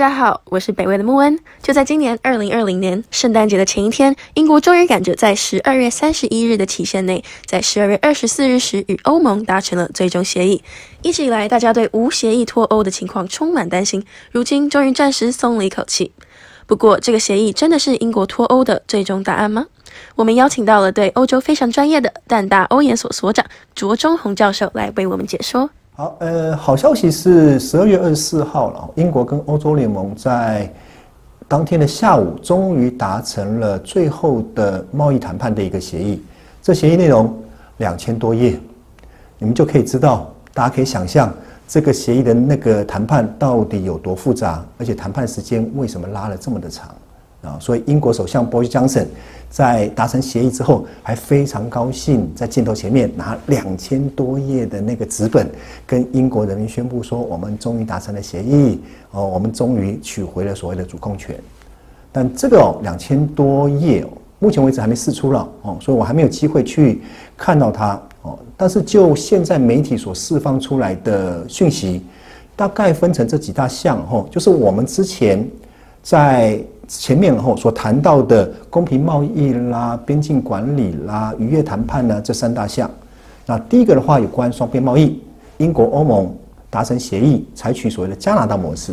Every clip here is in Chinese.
大家好，我是北魏的穆恩。就在今年二零二零年圣诞节的前一天，英国终于赶着在十二月三十一日的期限内，在十二月二十四日时与欧盟达成了最终协议。一直以来，大家对无协议脱欧的情况充满担心，如今终于暂时松了一口气。不过，这个协议真的是英国脱欧的最终答案吗？我们邀请到了对欧洲非常专业的淡大欧研所所长卓中红教授来为我们解说。好，呃，好消息是十二月二十四号了，英国跟欧洲联盟在当天的下午终于达成了最后的贸易谈判的一个协议。这协议内容两千多页，你们就可以知道，大家可以想象这个协议的那个谈判到底有多复杂，而且谈判时间为什么拉了这么的长。啊，所以英国首相 Boris Johnson 在达成协议之后，还非常高兴，在镜头前面拿两千多页的那个纸本，跟英国人民宣布说：“我们终于达成了协议，哦，我们终于取回了所谓的主控权。”但这个哦，两千多页，目前为止还没释出了哦，所以我还没有机会去看到它哦。但是就现在媒体所释放出来的讯息，大概分成这几大项哦，就是我们之前在。前面后所谈到的公平贸易啦、边境管理啦、渔业谈判呢，这三大项。那第一个的话，有关双边贸易，英国、欧盟达成协议，采取所谓的加拿大模式。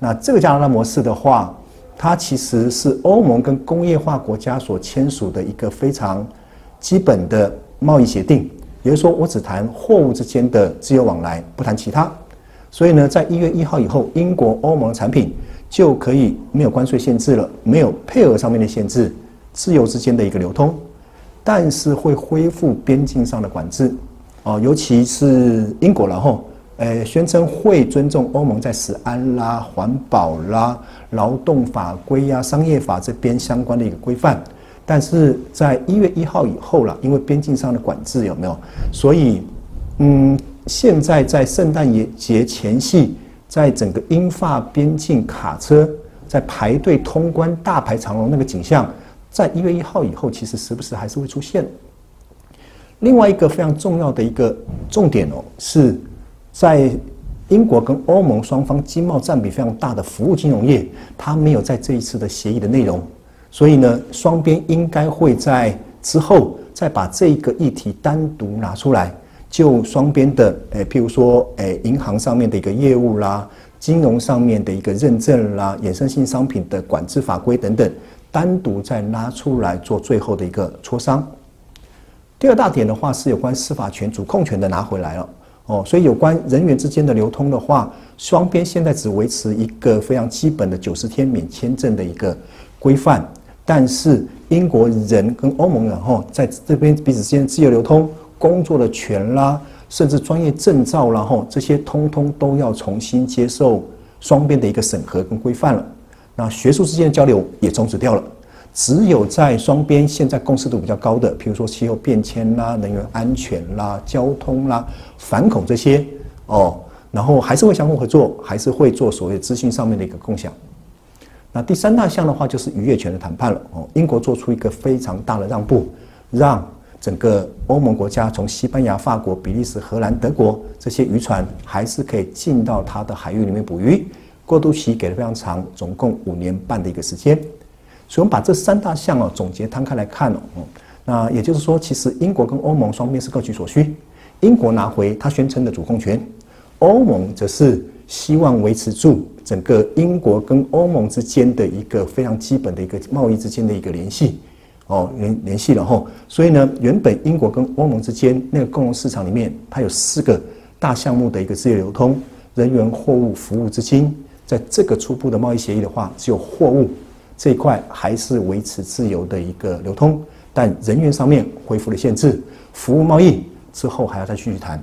那这个加拿大模式的话，它其实是欧盟跟工业化国家所签署的一个非常基本的贸易协定，也就是说，我只谈货物之间的自由往来，不谈其他。所以呢，在一月一号以后，英国、欧盟产品。就可以没有关税限制了，没有配额上面的限制，自由之间的一个流通，但是会恢复边境上的管制，哦，尤其是英国然后，呃，宣称会尊重欧盟在食安啦、环保啦、劳动法规呀、商业法这边相关的一个规范，但是在一月一号以后了，因为边境上的管制有没有？所以，嗯，现在在圣诞节节前夕。在整个英法边境卡车在排队通关、大排长龙那个景象，在一月一号以后，其实时不时还是会出现。另外一个非常重要的一个重点哦，是在英国跟欧盟双方经贸占比非常大的服务金融业，它没有在这一次的协议的内容，所以呢，双边应该会在之后再把这一个议题单独拿出来。就双边的，诶，譬如说，诶，银行上面的一个业务啦，金融上面的一个认证啦，衍生性商品的管制法规等等，单独再拉出来做最后的一个磋商。第二大点的话是有关司法权、主控权的拿回来了，哦，所以有关人员之间的流通的话，双边现在只维持一个非常基本的九十天免签证的一个规范，但是英国人跟欧盟人哈，在这边彼此之间自由流通。工作的权啦，甚至专业证照啦，吼，这些通通都要重新接受双边的一个审核跟规范了。那学术之间的交流也终止掉了，只有在双边现在共识度比较高的，比如说气候变迁啦、能源安全啦、交通啦、反恐这些哦，然后还是会相互合作，还是会做所谓资讯上面的一个共享。那第三大项的话就是渔业权的谈判了哦，英国做出一个非常大的让步，让。整个欧盟国家，从西班牙、法国、比利时、荷兰、德国这些渔船，还是可以进到它的海域里面捕鱼。过渡期给的非常长，总共五年半的一个时间。所以，我们把这三大项哦总结摊开来看哦，那也就是说，其实英国跟欧盟双边是各取所需。英国拿回他宣称的主控权，欧盟则是希望维持住整个英国跟欧盟之间的一个非常基本的一个贸易之间的一个联系。哦，联联系了吼，所以呢，原本英国跟欧盟之间那个共同市场里面，它有四个大项目的一个自由流通，人员、货物、服务、资金，在这个初步的贸易协议的话，只有货物这一块还是维持自由的一个流通，但人员上面恢复了限制，服务贸易之后还要再继续谈，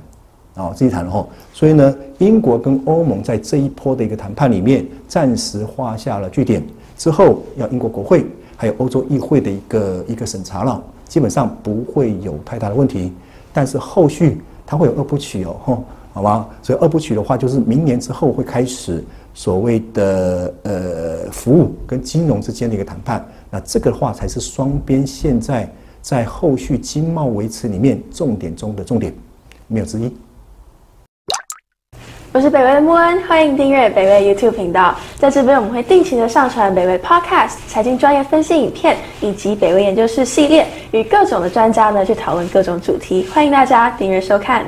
哦，继续谈了吼，所以呢，英国跟欧盟在这一波的一个谈判里面，暂时画下了句点，之后要英国国会。还有欧洲议会的一个一个审查了，基本上不会有太大的问题。但是后续它会有二部曲哦，吼，好吧？所以二部曲的话，就是明年之后会开始所谓的呃服务跟金融之间的一个谈判。那这个的话才是双边现在在后续经贸维持里面重点中的重点，没有之一。我是北威的穆恩，欢迎订阅北威 YouTube 频道。在这边，我们会定期的上传北威 Podcast 财经专业分析影片，以及北威研究室系列，与各种的专家呢去讨论各种主题。欢迎大家订阅收看。